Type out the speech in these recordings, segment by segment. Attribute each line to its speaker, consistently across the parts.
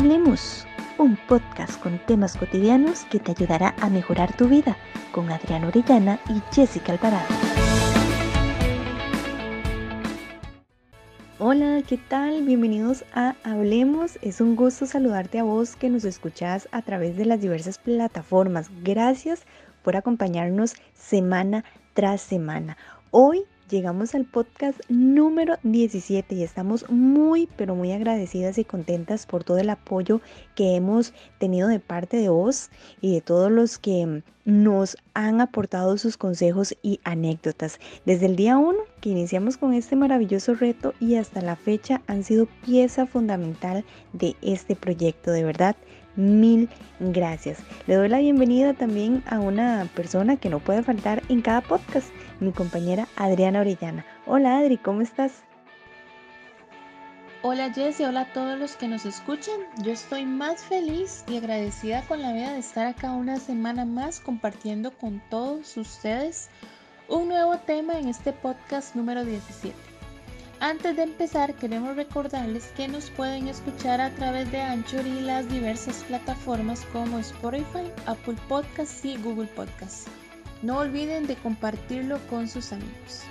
Speaker 1: Hablemos, un podcast con temas cotidianos que te ayudará a mejorar tu vida con Adriana Orellana y Jessica Alvarado. Hola, ¿qué tal? Bienvenidos a Hablemos. Es un gusto saludarte a vos que nos escuchás a través de las diversas plataformas. Gracias por acompañarnos semana tras semana. Hoy llegamos al podcast número 17 y estamos muy, pero muy agradecidas y contentas por todo el apoyo que hemos tenido de parte de vos y de todos los que nos han aportado sus consejos y anécdotas. Desde el día 1 que iniciamos con este maravilloso reto y hasta la fecha han sido pieza fundamental de este proyecto, de verdad. Mil gracias. Le doy la bienvenida también a una persona que no puede faltar en cada podcast, mi compañera Adriana Orellana. Hola Adri, ¿cómo estás?
Speaker 2: Hola Jessie, hola a todos los que nos escuchan. Yo estoy más feliz y agradecida con la vida de estar acá una semana más compartiendo con todos ustedes un nuevo tema en este podcast número 17. Antes de empezar, queremos recordarles que nos pueden escuchar a través de Anchor y las diversas plataformas como Spotify, Apple Podcasts y Google Podcasts. No olviden de compartirlo con sus amigos.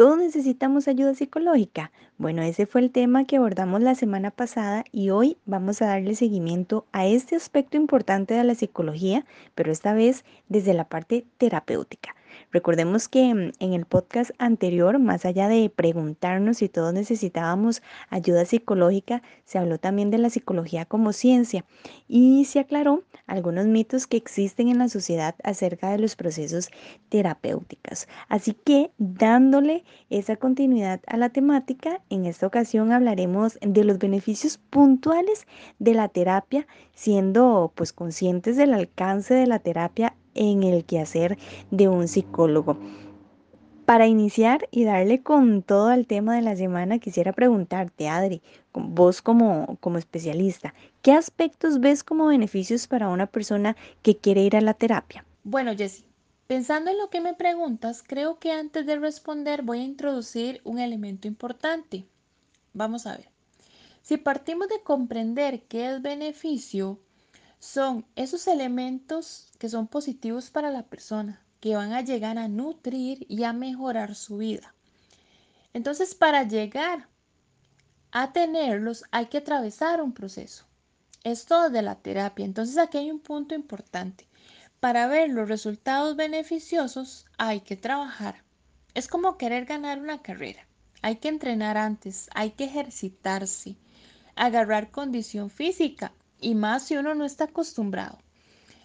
Speaker 1: ¿Todos necesitamos ayuda psicológica? Bueno, ese fue el tema que abordamos la semana pasada y hoy vamos a darle seguimiento a este aspecto importante de la psicología, pero esta vez desde la parte terapéutica. Recordemos que mm, en el podcast anterior, más allá de preguntarnos si todos necesitábamos ayuda psicológica, se habló también de la psicología como ciencia y se aclaró algunos mitos que existen en la sociedad acerca de los procesos terapéuticos. Así que dándole esa continuidad a la temática, en esta ocasión hablaremos de los beneficios puntuales de la terapia, siendo pues conscientes del alcance de la terapia en el quehacer de un psicólogo. Para iniciar y darle con todo al tema de la semana, quisiera preguntarte, Adri, vos como, como especialista, ¿qué aspectos ves como beneficios para una persona que quiere ir a la terapia?
Speaker 2: Bueno, Jessie, pensando en lo que me preguntas, creo que antes de responder voy a introducir un elemento importante. Vamos a ver. Si partimos de comprender qué es beneficio, son esos elementos que son positivos para la persona, que van a llegar a nutrir y a mejorar su vida. Entonces, para llegar a tenerlos hay que atravesar un proceso. Esto de la terapia. Entonces, aquí hay un punto importante. Para ver los resultados beneficiosos hay que trabajar. Es como querer ganar una carrera. Hay que entrenar antes, hay que ejercitarse, agarrar condición física y más si uno no está acostumbrado.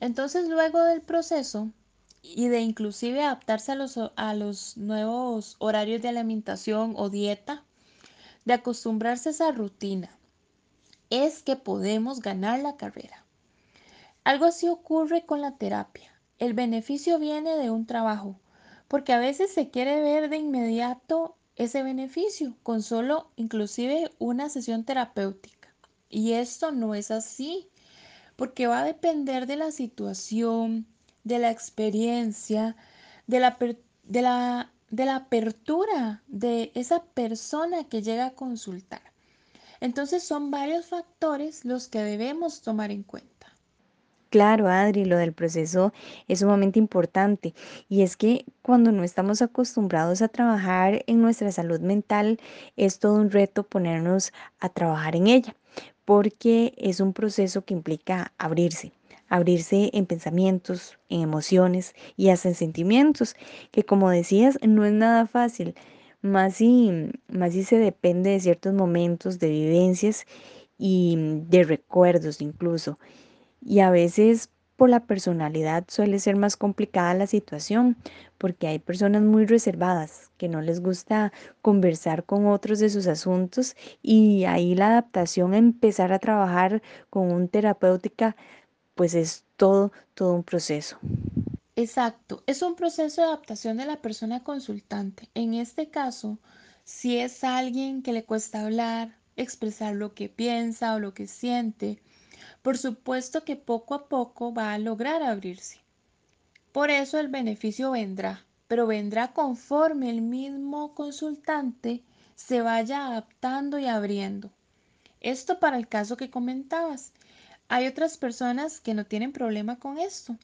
Speaker 2: Entonces luego del proceso y de inclusive adaptarse a los, a los nuevos horarios de alimentación o dieta, de acostumbrarse a esa rutina, es que podemos ganar la carrera. Algo así ocurre con la terapia. El beneficio viene de un trabajo, porque a veces se quiere ver de inmediato ese beneficio con solo inclusive una sesión terapéutica. Y esto no es así, porque va a depender de la situación, de la experiencia, de la, de la, de la apertura de esa persona que llega a consultar. Entonces son varios factores los que debemos tomar en cuenta.
Speaker 1: Claro, Adri, lo del proceso es sumamente importante y es que cuando no estamos acostumbrados a trabajar en nuestra salud mental, es todo un reto ponernos a trabajar en ella porque es un proceso que implica abrirse, abrirse en pensamientos, en emociones y hasta en sentimientos, que como decías, no es nada fácil, más si, más si se depende de ciertos momentos, de vivencias y de recuerdos incluso. Y a veces por la personalidad suele ser más complicada la situación, porque hay personas muy reservadas que no les gusta conversar con otros de sus asuntos y ahí la adaptación a empezar a trabajar con un terapéutica, pues es todo, todo un proceso.
Speaker 2: Exacto, es un proceso de adaptación de la persona consultante. En este caso, si es alguien que le cuesta hablar, expresar lo que piensa o lo que siente, por supuesto que poco a poco va a lograr abrirse. Por eso el beneficio vendrá, pero vendrá conforme el mismo consultante se vaya adaptando y abriendo. Esto para el caso que comentabas. Hay otras personas que no tienen problema con esto.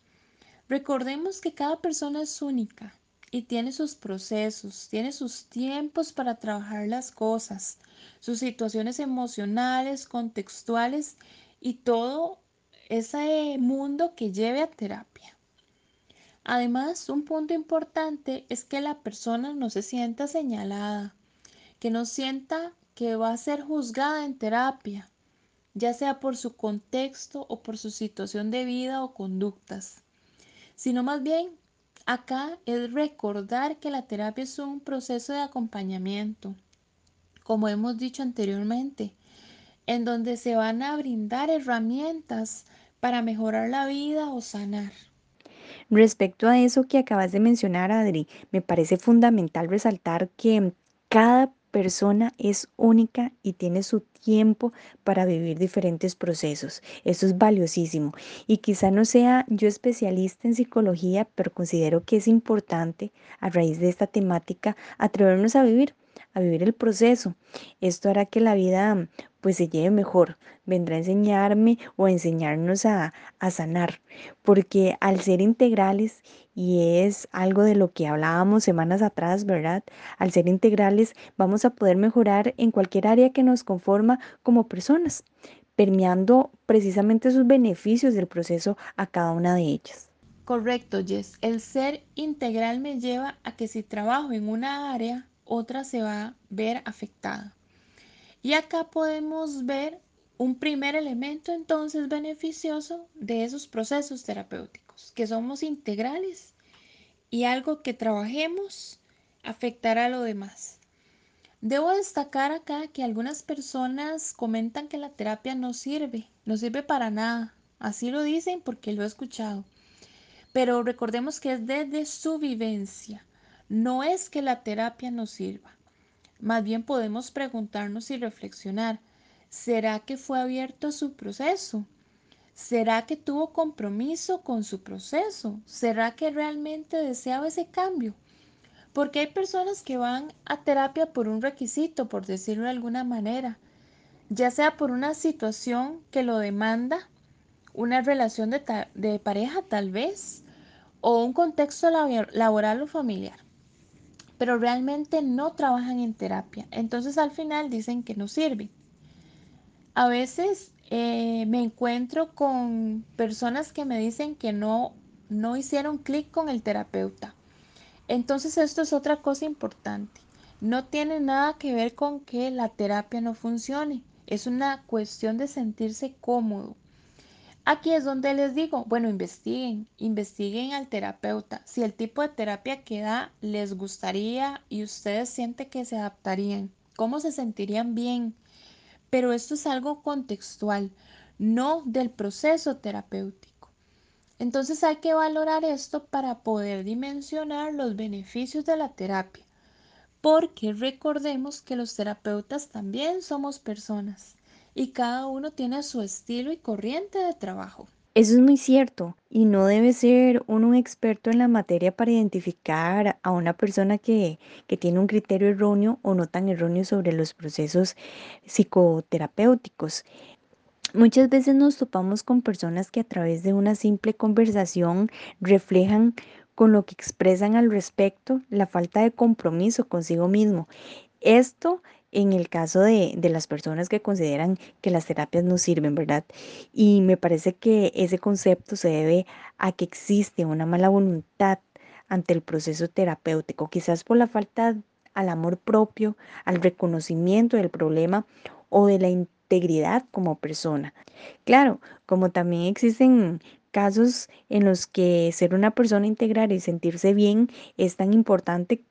Speaker 2: Recordemos que cada persona es única y tiene sus procesos, tiene sus tiempos para trabajar las cosas, sus situaciones emocionales, contextuales y todo ese mundo que lleve a terapia. Además, un punto importante es que la persona no se sienta señalada, que no sienta que va a ser juzgada en terapia, ya sea por su contexto o por su situación de vida o conductas, sino más bien acá es recordar que la terapia es un proceso de acompañamiento, como hemos dicho anteriormente, en donde se van a brindar herramientas para mejorar la vida o sanar.
Speaker 1: Respecto a eso que acabas de mencionar, Adri, me parece fundamental resaltar que cada persona es única y tiene su tiempo para vivir diferentes procesos. Eso es valiosísimo. Y quizá no sea yo especialista en psicología, pero considero que es importante a raíz de esta temática atrevernos a vivir a vivir el proceso. Esto hará que la vida pues se lleve mejor. Vendrá a enseñarme o a enseñarnos a, a sanar. Porque al ser integrales, y es algo de lo que hablábamos semanas atrás, ¿verdad? Al ser integrales vamos a poder mejorar en cualquier área que nos conforma como personas, permeando precisamente sus beneficios del proceso a cada una de ellas.
Speaker 2: Correcto, Jess. El ser integral me lleva a que si trabajo en una área, otra se va a ver afectada. Y acá podemos ver un primer elemento entonces beneficioso de esos procesos terapéuticos, que somos integrales y algo que trabajemos afectará a lo demás. Debo destacar acá que algunas personas comentan que la terapia no sirve, no sirve para nada. Así lo dicen porque lo he escuchado. Pero recordemos que es desde su vivencia. No es que la terapia no sirva. Más bien podemos preguntarnos y reflexionar, ¿será que fue abierto a su proceso? ¿Será que tuvo compromiso con su proceso? ¿Será que realmente deseaba ese cambio? Porque hay personas que van a terapia por un requisito, por decirlo de alguna manera, ya sea por una situación que lo demanda, una relación de pareja tal vez, o un contexto laboral o familiar pero realmente no trabajan en terapia. Entonces al final dicen que no sirve. A veces eh, me encuentro con personas que me dicen que no, no hicieron clic con el terapeuta. Entonces esto es otra cosa importante. No tiene nada que ver con que la terapia no funcione. Es una cuestión de sentirse cómodo. Aquí es donde les digo, bueno, investiguen, investiguen al terapeuta. Si el tipo de terapia que da les gustaría y ustedes sienten que se adaptarían, cómo se sentirían bien. Pero esto es algo contextual, no del proceso terapéutico. Entonces hay que valorar esto para poder dimensionar los beneficios de la terapia. Porque recordemos que los terapeutas también somos personas y cada uno tiene su estilo y corriente de trabajo.
Speaker 1: Eso es muy cierto y no debe ser uno un experto en la materia para identificar a una persona que, que tiene un criterio erróneo o no tan erróneo sobre los procesos psicoterapéuticos. Muchas veces nos topamos con personas que a través de una simple conversación reflejan con lo que expresan al respecto la falta de compromiso consigo mismo. Esto en el caso de, de, las personas que consideran que las terapias no sirven, ¿verdad? Y me parece que ese concepto se debe a que existe una mala voluntad ante el proceso terapéutico, quizás por la falta al amor propio, al reconocimiento del problema o de la integridad como persona. Claro, como también existen casos en los que ser una persona integral y sentirse bien es tan importante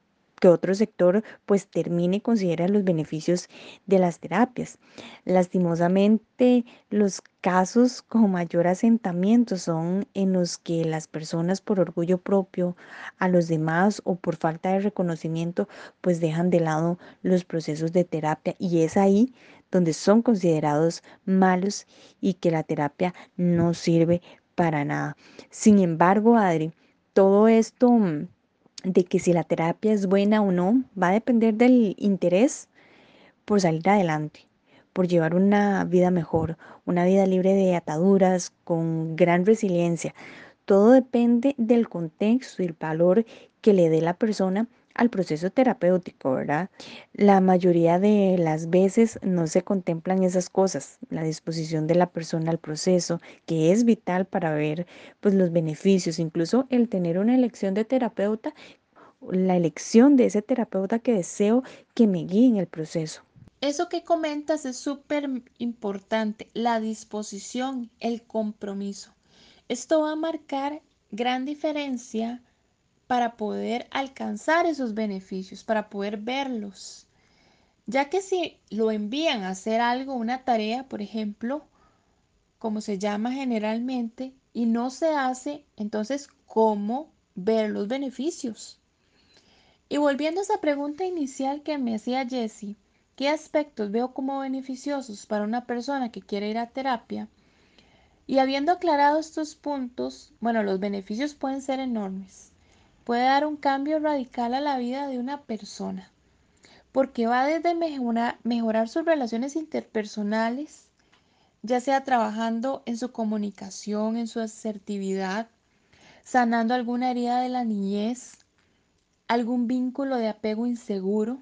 Speaker 1: que otro sector pues termine y considera los beneficios de las terapias. Lastimosamente, los casos con mayor asentamiento son en los que las personas por orgullo propio a los demás o por falta de reconocimiento pues dejan de lado los procesos de terapia y es ahí donde son considerados malos y que la terapia no sirve para nada. Sin embargo, Adri, todo esto de que si la terapia es buena o no va a depender del interés por salir adelante, por llevar una vida mejor, una vida libre de ataduras, con gran resiliencia. Todo depende del contexto y el valor que le dé la persona al proceso terapéutico, ¿verdad? La mayoría de las veces no se contemplan esas cosas, la disposición de la persona al proceso, que es vital para ver pues los beneficios, incluso el tener una elección de terapeuta, la elección de ese terapeuta que deseo que me guíe en el proceso.
Speaker 2: Eso que comentas es súper importante, la disposición, el compromiso. Esto va a marcar gran diferencia para poder alcanzar esos beneficios, para poder verlos. Ya que si lo envían a hacer algo, una tarea, por ejemplo, como se llama generalmente, y no se hace, entonces, ¿cómo ver los beneficios? Y volviendo a esa pregunta inicial que me hacía Jessie, ¿qué aspectos veo como beneficiosos para una persona que quiere ir a terapia? Y habiendo aclarado estos puntos, bueno, los beneficios pueden ser enormes. Puede dar un cambio radical a la vida de una persona, porque va desde mejorar, mejorar sus relaciones interpersonales, ya sea trabajando en su comunicación, en su asertividad, sanando alguna herida de la niñez, algún vínculo de apego inseguro,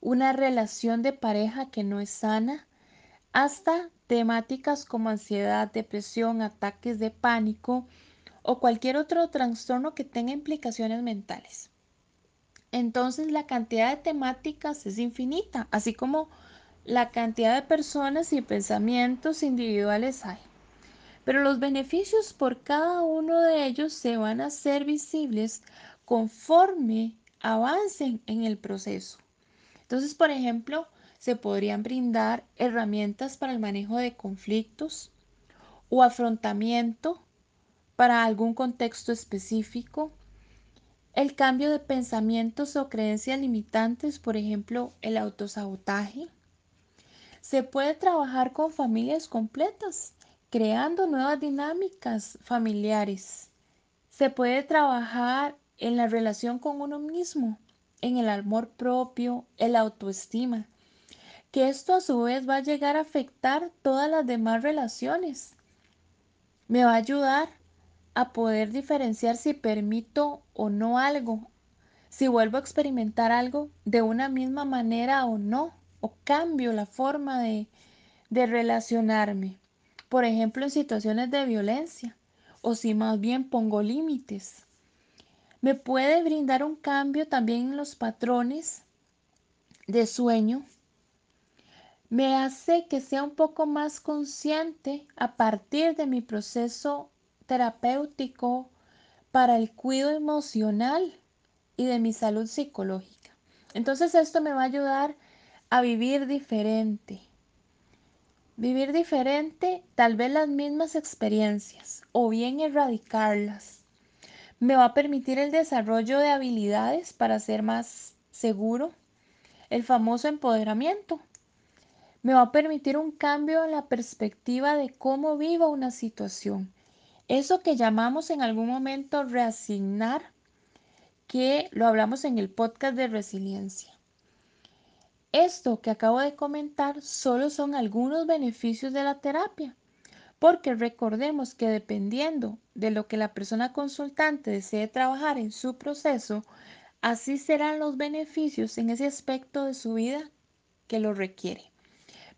Speaker 2: una relación de pareja que no es sana, hasta temáticas como ansiedad, depresión, ataques de pánico o cualquier otro trastorno que tenga implicaciones mentales. Entonces la cantidad de temáticas es infinita, así como la cantidad de personas y pensamientos individuales hay. Pero los beneficios por cada uno de ellos se van a hacer visibles conforme avancen en el proceso. Entonces, por ejemplo, se podrían brindar herramientas para el manejo de conflictos o afrontamiento para algún contexto específico, el cambio de pensamientos o creencias limitantes, por ejemplo, el autosabotaje. Se puede trabajar con familias completas, creando nuevas dinámicas familiares. Se puede trabajar en la relación con uno mismo, en el amor propio, el autoestima, que esto a su vez va a llegar a afectar todas las demás relaciones. Me va a ayudar a poder diferenciar si permito o no algo, si vuelvo a experimentar algo de una misma manera o no, o cambio la forma de, de relacionarme, por ejemplo en situaciones de violencia, o si más bien pongo límites. Me puede brindar un cambio también en los patrones de sueño. Me hace que sea un poco más consciente a partir de mi proceso terapéutico para el cuidado emocional y de mi salud psicológica. Entonces esto me va a ayudar a vivir diferente. Vivir diferente, tal vez las mismas experiencias o bien erradicarlas me va a permitir el desarrollo de habilidades para ser más seguro, el famoso empoderamiento. Me va a permitir un cambio en la perspectiva de cómo vivo una situación. Eso que llamamos en algún momento reasignar, que lo hablamos en el podcast de resiliencia. Esto que acabo de comentar solo son algunos beneficios de la terapia porque recordemos que dependiendo de lo que la persona consultante desee trabajar en su proceso, así serán los beneficios en ese aspecto de su vida que lo requiere,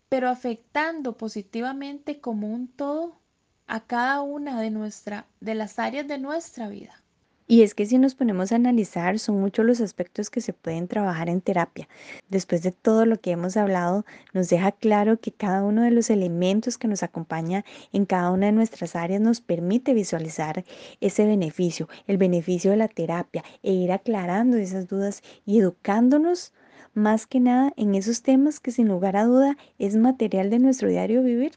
Speaker 2: pero afectando positivamente como un todo a cada una de, nuestra, de las áreas de nuestra vida.
Speaker 1: Y es que si nos ponemos a analizar, son muchos los aspectos que se pueden trabajar en terapia. Después de todo lo que hemos hablado, nos deja claro que cada uno de los elementos que nos acompaña en cada una de nuestras áreas nos permite visualizar ese beneficio, el beneficio de la terapia e ir aclarando esas dudas y educándonos más que nada en esos temas que sin lugar a duda es material de nuestro diario vivir.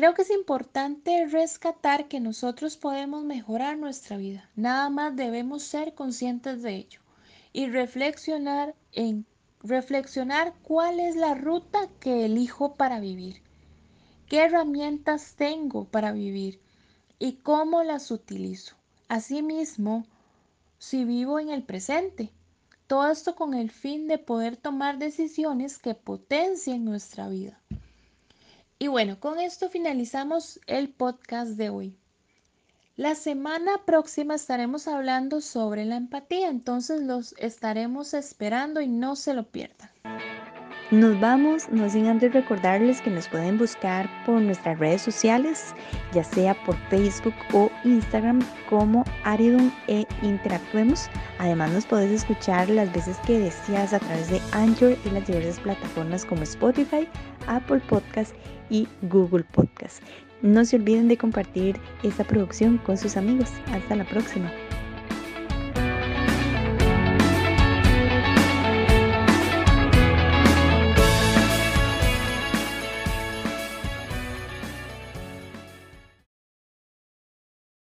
Speaker 2: Creo que es importante rescatar que nosotros podemos mejorar nuestra vida. Nada más debemos ser conscientes de ello y reflexionar en reflexionar cuál es la ruta que elijo para vivir. ¿Qué herramientas tengo para vivir y cómo las utilizo? Asimismo, si vivo en el presente. Todo esto con el fin de poder tomar decisiones que potencien nuestra vida. Y bueno, con esto finalizamos el podcast de hoy. La semana próxima estaremos hablando sobre la empatía, entonces los estaremos esperando y no se lo pierdan.
Speaker 1: Nos vamos, no sin antes recordarles que nos pueden buscar por nuestras redes sociales, ya sea por Facebook o Instagram como Aridum e Interactuemos. Además nos puedes escuchar las veces que deseas a través de Anchor y las diversas plataformas como Spotify, Apple Podcast y Google Podcast. No se olviden de compartir esta producción con sus amigos. Hasta la próxima.